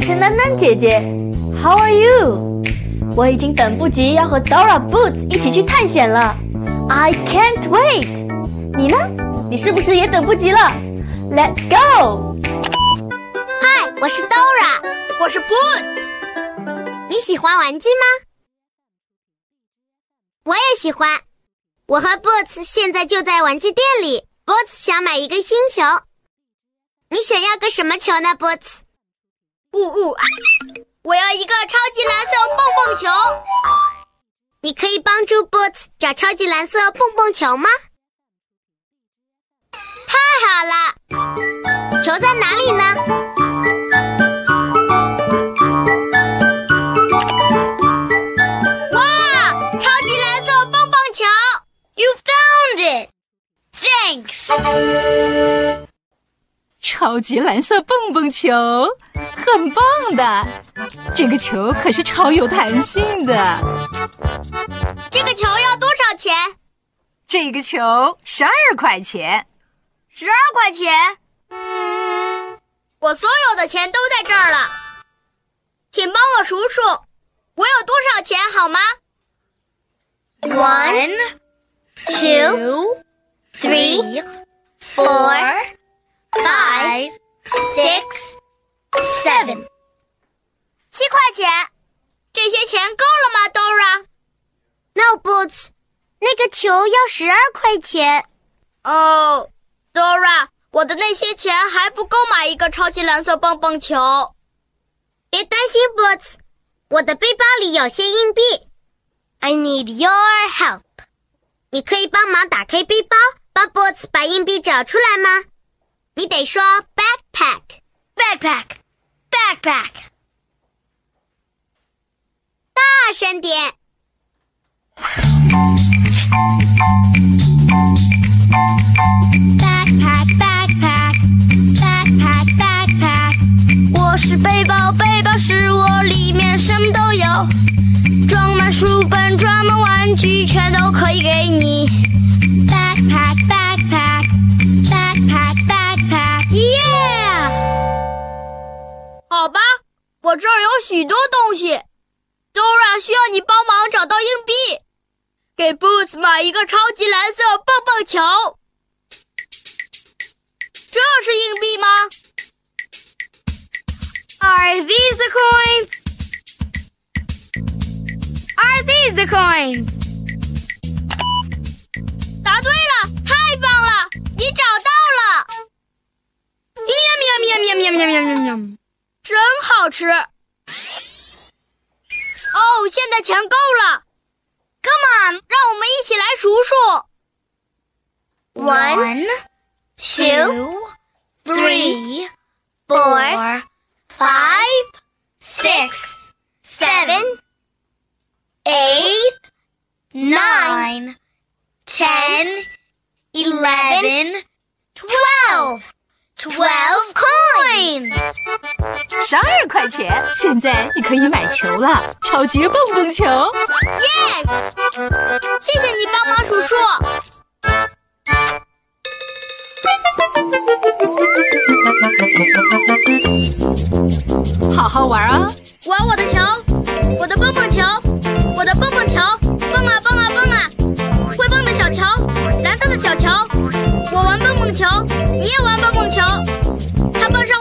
我是囡囡姐姐，How are you？我已经等不及要和 Dora Boots 一起去探险了，I can't wait。你呢？你是不是也等不及了？Let's go！嗨，我是 Dora，我是 Boots。你喜欢玩具吗？我也喜欢。我和 Boots 现在就在玩具店里。Boots 想买一个新球。你想要个什么球呢，Boots？呜呜！我要一个超级蓝色蹦蹦球。你可以帮助 Boots 找超级蓝色蹦蹦球吗？太好了！球在哪里呢？哇！超级蓝色蹦蹦球很棒的。这个球可是超有弹性的。这个球要多少钱？这个球十二块钱。十二块钱？我所有的钱都在这儿了，请帮我数数，我有多少钱好吗？One, two, three, four. Five, six, seven，七块钱，这些钱够了吗，Dora？No, Boots，那个球要十二块钱。哦，Dora，我的那些钱还不够买一个超级蓝色棒棒球。别担心，Boots，我的背包里有些硬币。I need your help。你可以帮忙打开背包，帮 Boots 把硬币找出来吗？你得说 Backpack，大声点。backpack，backpack，backpack，backpack，我是背包，背包是我，里面什么都有，装满书本，装满玩具，全都可以给你。我这儿有许多东西，Dora 需要你帮忙找到硬币，给 Boots 买一个超级蓝色蹦蹦球。这是硬币吗？Are these the coins? Are these the coins? 答对了，太棒了，你找到了。喵喵喵喵喵喵喵喵喵。真好吃！哦，现在钱够了。Come on，让我们一起来数数。One, two, three, four, five, six, seven, eight, nine, ten, eleven, twelve. Twelve coins，十二块钱。现在你可以买球了，超级蹦蹦球。Yes，谢谢你帮忙数数。好好玩啊！玩我的球，我的蹦蹦球，我玩蹦蹦球，你也玩蹦蹦球。他蹦上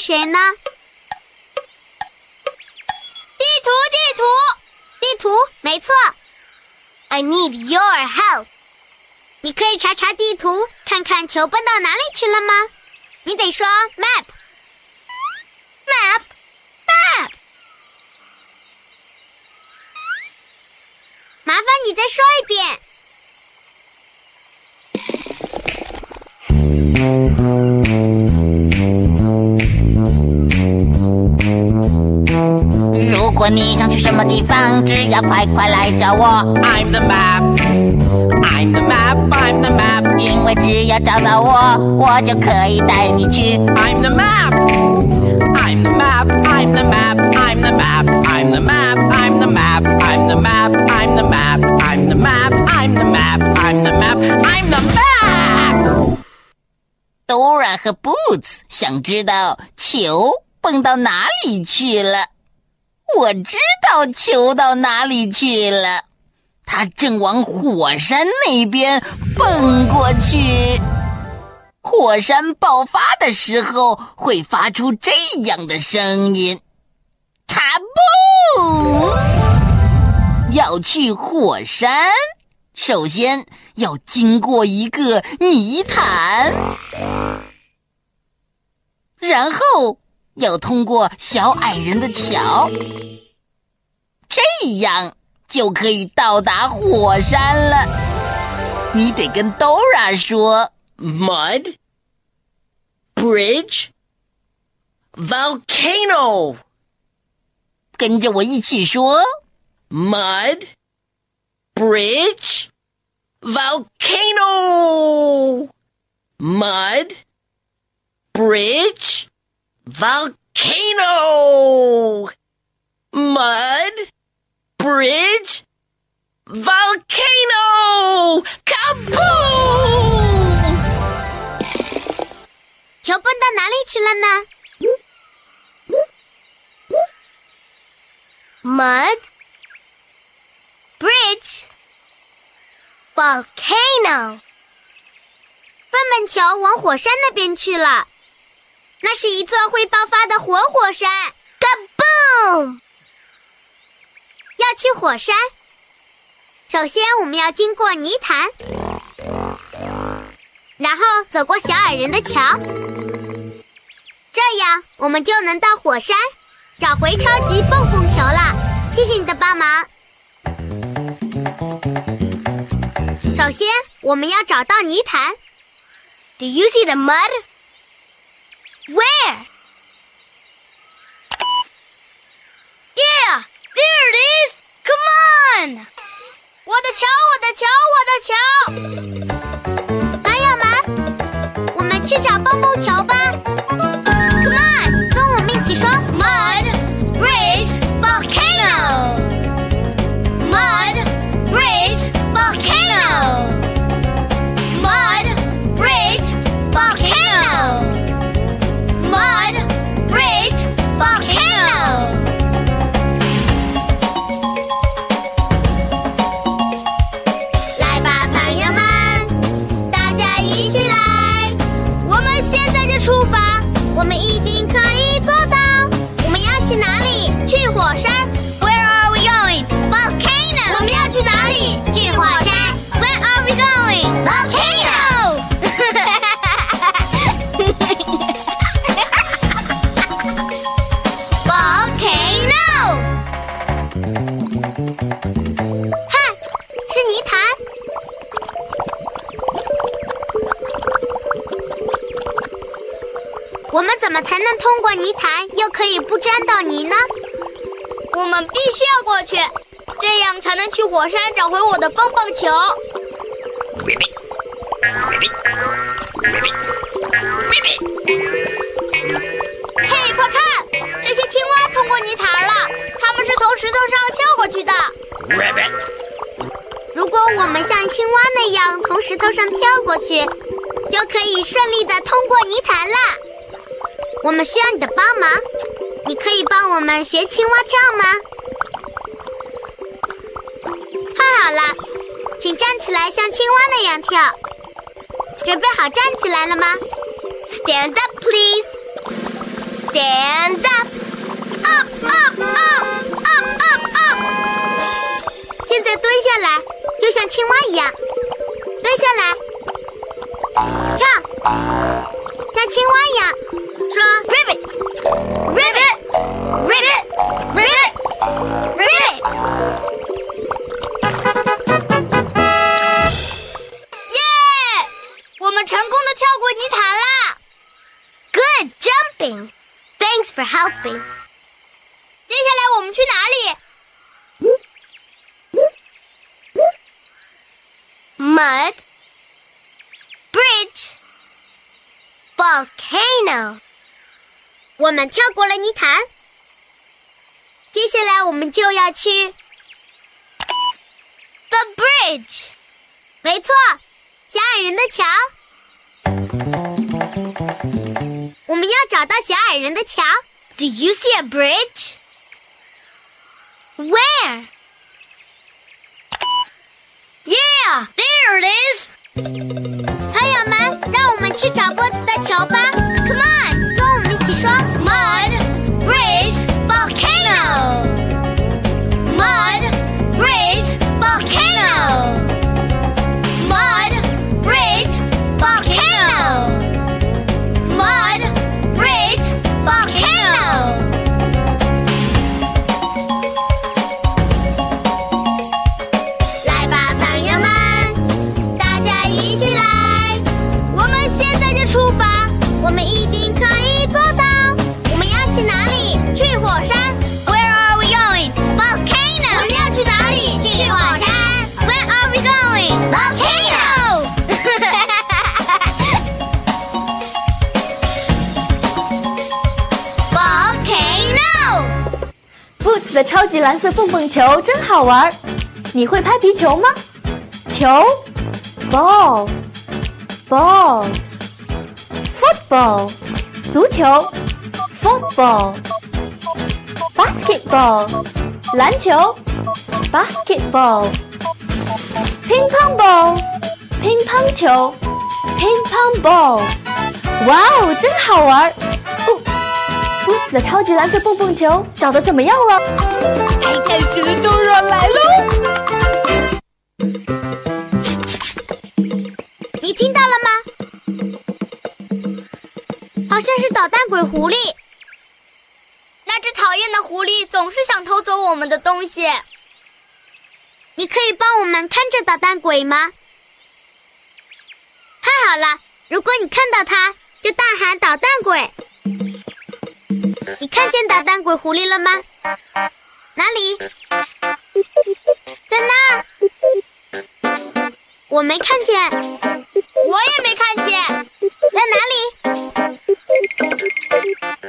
谁呢？地图，地图，地图，没错。I need your help。你可以查查地图，看看球奔到哪里去了吗？你得说 map，map，map。麻烦你再说一遍。如果你想去什么地方，只要快快来找我。I'm the map, I'm the map, I'm the map。因为只要找到我，我就可以带你去。I'm the map, I'm the map, I'm the map, I'm the map, I'm the map, I'm the map, I'm the map, I'm the map, I'm the map, I'm the map, I'm the map, I'm the map。Dora 和 Boots 想知道球蹦到哪里去了。我知道球到哪里去了，它正往火山那边蹦过去。火山爆发的时候会发出这样的声音：卡布！要去火山，首先要经过一个泥潭，然后。要通过小矮人的桥，这样就可以到达火山了。你得跟 Dora 说：mud bridge volcano。跟着我一起说：mud bridge volcano mud bridge。volcano, mud, bridge, volcano, kaboom! 球蹦到哪里去了呢？Mud, bridge, volcano。笨笨球往火山那边去了。 那是一座会爆发的活火山，Kaboom！要去火山，首先我们要经过泥潭，然后走过小矮人的桥，这样我们就能到火山，找回超级蹦蹦球了。谢谢你的帮忙。首先，我们要找到泥潭。Do you see the mud? Where? Yeah, there it is. Come on. 我的桥，我的桥，我的桥。朋友们，我们去找蹦蹦桥吧。泥潭，又可以不沾到泥呢。我们必须要过去，这样才能去火山找回我的棒棒球。嘿，快看，这些青蛙通过泥潭了，它们是从石头上跳过去的。如果我们像青蛙那样从石头上跳过去，就可以顺利的通过泥潭了。我们需要你的帮忙，你可以帮我们学青蛙跳吗？太好了，请站起来，像青蛙那样跳。准备好站起来了吗？Stand up, please. Stand up. Up, up, up, up, up, up. 现在蹲下来，就像青蛙一样。蹲下来，跳，像青蛙一样。说，ribbit, ribbit, ribbit, ribbit, ribbit. 耶！我们成功的跳过泥潭啦！ Good jumping. Thanks for helping. 接下来我们去哪里？ Mud, bridge, volcano. 我们跳过了泥潭，接下来我们就要去 the bridge。没错，小矮人的桥。我们要找到小矮人的桥。Do you see a bridge? Where? Yeah, there it is. 朋友们，让我们去找波子的球吧！Come on，跟我们一起说级蓝色蹦蹦球真好玩。你会拍皮球吗？球，ball ball football 足球，football basketball 篮球，basketball 乒乓 ball 乒乓球，乒乓 ball。哇哦，真好玩的超级蓝色蹦蹦球找的怎么样了？爱探险的 Dora 来喽！你听到了吗？好像是捣蛋鬼狐狸。那只讨厌的狐狸总是想偷走我们的东西。你可以帮我们看着捣蛋鬼吗？太好了！如果你看到它，就大喊“捣蛋鬼”。你看见捣蛋鬼狐狸了吗？哪里？在那儿。我没看见，我也没看见。在哪里？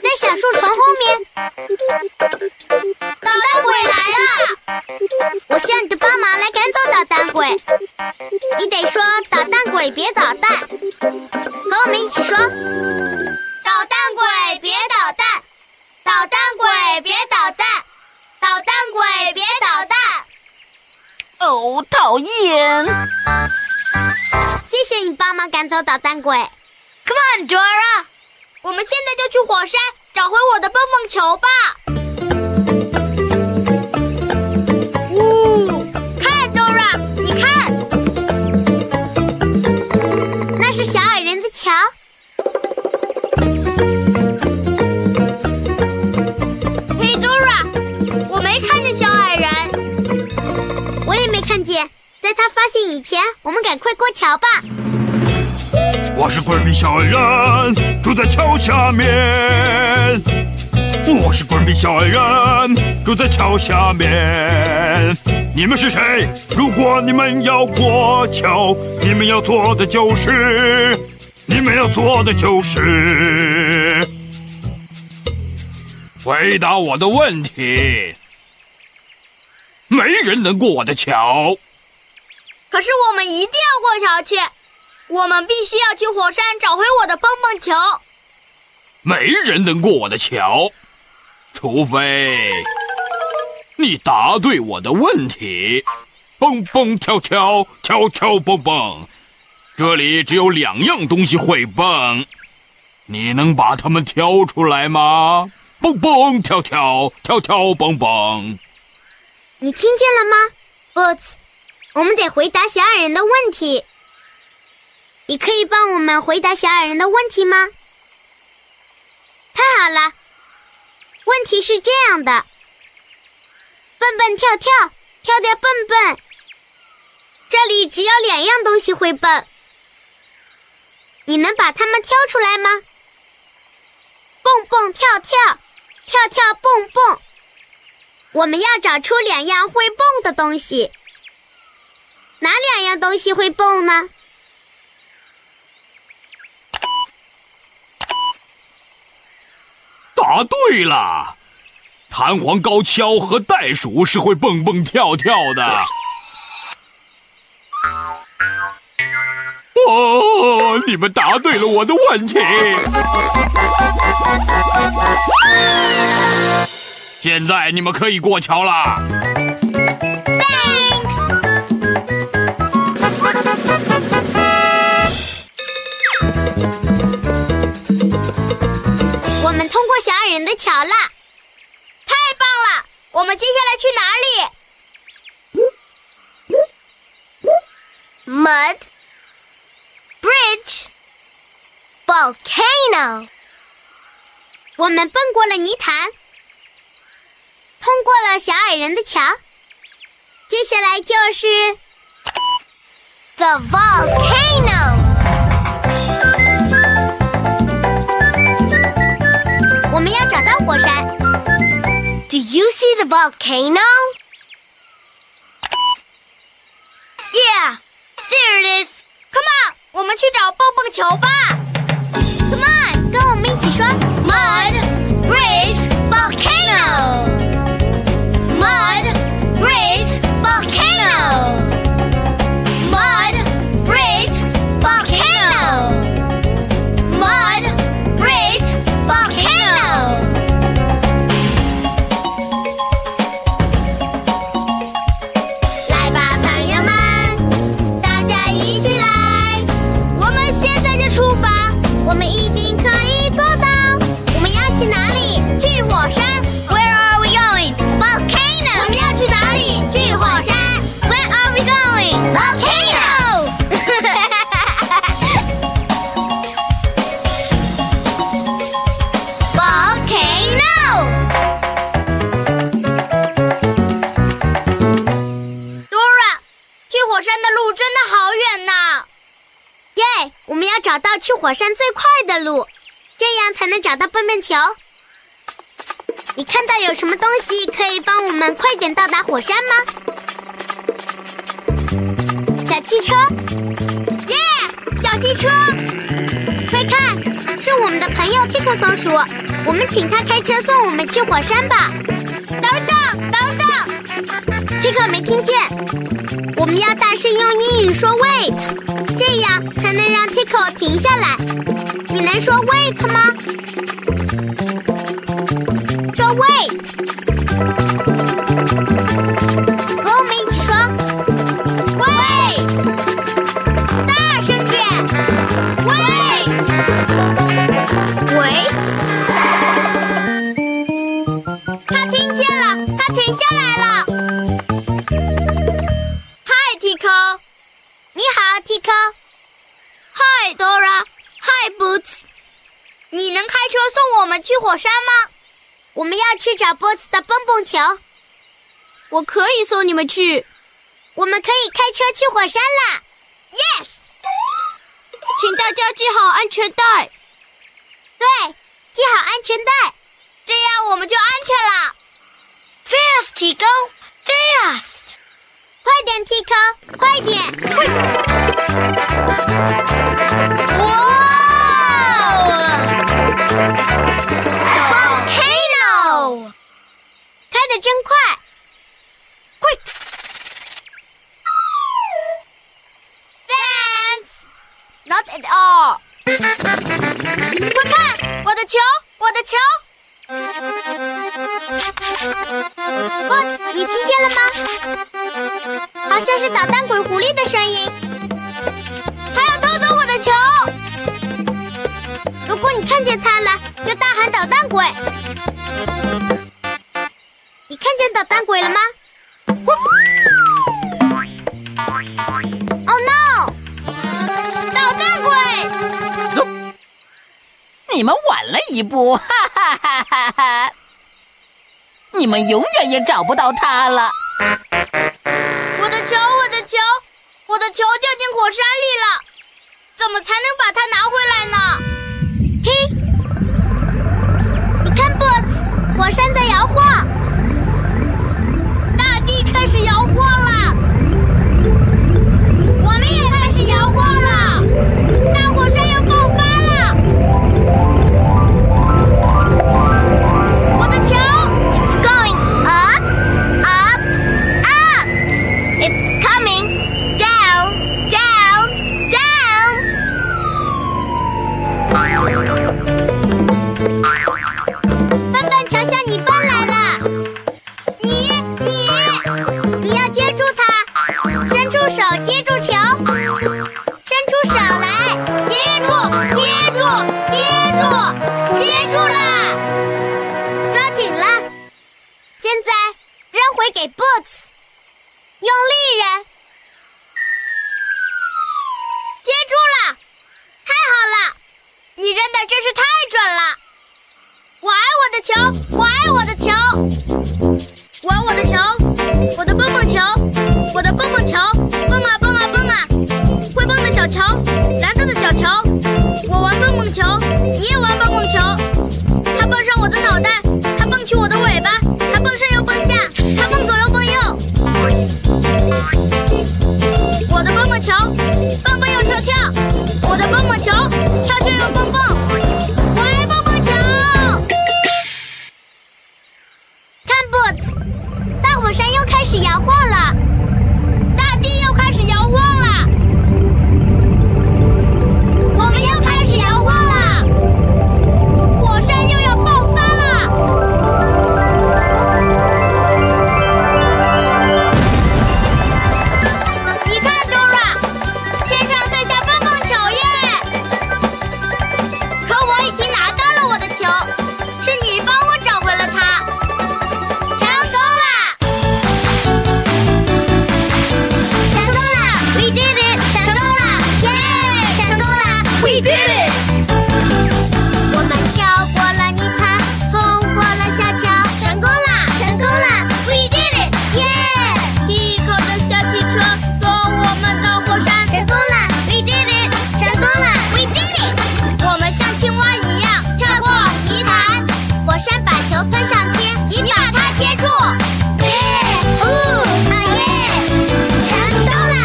在小树丛后面。捣蛋鬼来了！我需要你的帮忙来赶走捣蛋鬼。你得说“捣蛋鬼别捣蛋”，和我们一起说：“捣蛋鬼别捣蛋，捣蛋鬼别捣蛋，捣蛋鬼别捣蛋。哦，讨厌！谢谢你帮忙赶走捣蛋鬼。Come on, Dora！我们现在就去火山找回我的蹦蹦球吧。呜、看 Dora，你看，那是小矮人的桥。我也没看见。在他发现以前，我们赶快过桥吧。我是滚比小矮人，住在桥下面。我是滚比小矮人，住在桥下面。你们是谁？如果你们要过桥，你们要做的就是，你们要做的就是回答我的问题。没人能过我的桥。可是我们一定要过桥去，我们必须要去火山找回我的蹦蹦球。没人能过我的桥，除非你答对我的问题。蹦蹦跳跳，跳跳蹦蹦。这里只有两样东西会蹦，你能把它们挑出来吗？蹦蹦跳跳，跳跳蹦蹦。你听见了吗，Boots？我们得回答小矮人的问题。你可以帮我们回答小矮人的问题吗？太好了，问题是这样的：蹦蹦跳跳，跳跳蹦蹦。这里只有两样东西会蹦。你能把它们挑出来吗？蹦蹦跳跳，跳跳蹦蹦。我们要找出两样会蹦的东西。哪两样东西会蹦呢？答对了，弹簧高跷和袋鼠是会蹦蹦跳跳的。哦，你们答对了我的问题。现在你们可以过桥了。我们通过小矮人的桥了，太棒了！我们接下来去哪里？Mud。Bridge, volcano。我们蹦过了泥潭，过了小矮人的桥，接下来就是 the volcano。我们要找到火山。Do you see the volcano? Yeah, there it is. Come on. 我们去找蹦蹦球吧！Come on，跟我们一起说：Mud 火山最快的路，这样才能找到蹦蹦球。你看到有什么东西可以帮我们快点到达火山吗？小汽车，耶！小汽车，快看，是我们的朋友 Tico 松鼠，我们请他开车送我们去火山吧。等等等等，Tico 没听见，要大声用英语说 wait，这样才能让 Tico 停下来。你能说 wait 吗？说 wait，车送我们去火山吗？我们要去找 Boots 的蹦蹦球。我可以送你们去。我们可以开车去火山啦！Yes。请大家系好安全带。对，系好安全带，这样我们就安全了。Fast, Tico, fast！快点，Tico，快点！开得真快！Quick！Thanks. Not at all. 快看，我的球，我的球！Boots，你听见了吗？好像是捣蛋鬼狐狸的声音。他要偷走我的球！如果你看见他了，就大喊“捣蛋鬼”。你看见捣蛋鬼了吗？Oh no！捣蛋鬼！你们晚了一步，哈哈哈哈哈！你们永远也找不到他了。我的球，我的球，我的球掉进火山里了，怎么才能把它拿回来呢？嘿，你看，Boots，火山在摇晃，我的球，我爱我的球，我爱我的球，我的蹦蹦球，我的蹦蹦球，你把它接住。耶！哦，啊耶！成功了！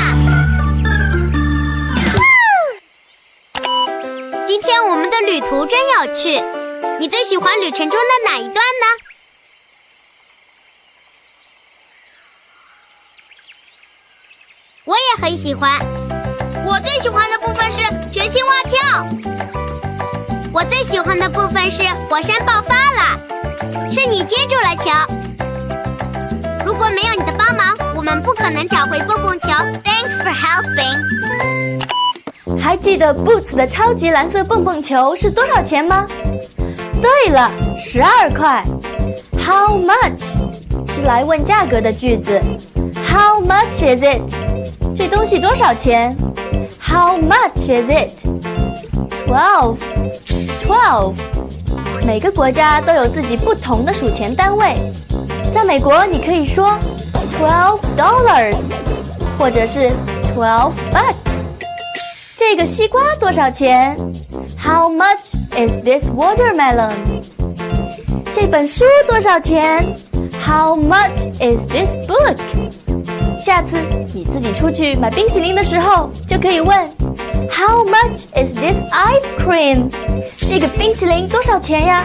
今天我们的旅途真有趣，你最喜欢旅程中的哪一段呢？我也很喜欢，我最喜欢的部分是学青蛙跳，我最喜欢的部分是火山爆发了，是你接住了球。如果没有你的帮忙，我们不可能找回蹦蹦球。Thanks for helping。还记得 Boots 的超级蓝色蹦蹦球是多少钱吗？对了，十二块。How much 是来问价格的句子。How much is it？这东西多少钱？How much is it? Twelve. Twelve. 每个国家都有自己不同的数钱单位。在美国，你可以说 twelve dollars，或者是 twelve bucks。这个西瓜多少钱？How much is this watermelon？这本书多少钱？How much is this book？下次你自己出去买冰淇淋的时候，就可以问 How much is this ice cream？这个冰淇淋多少钱呀？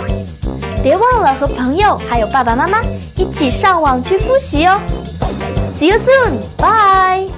别忘了和朋友还有爸爸妈妈一起上网去复习哦。See you soon，bye。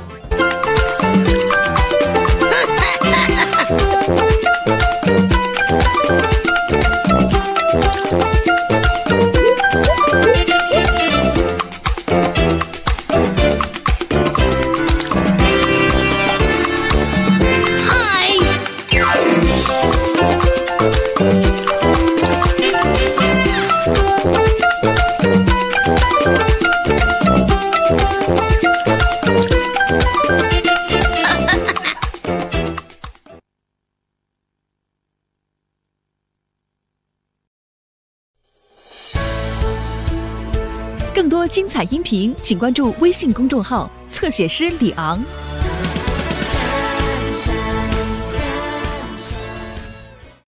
请关注微信公众号“侧写师李昂”。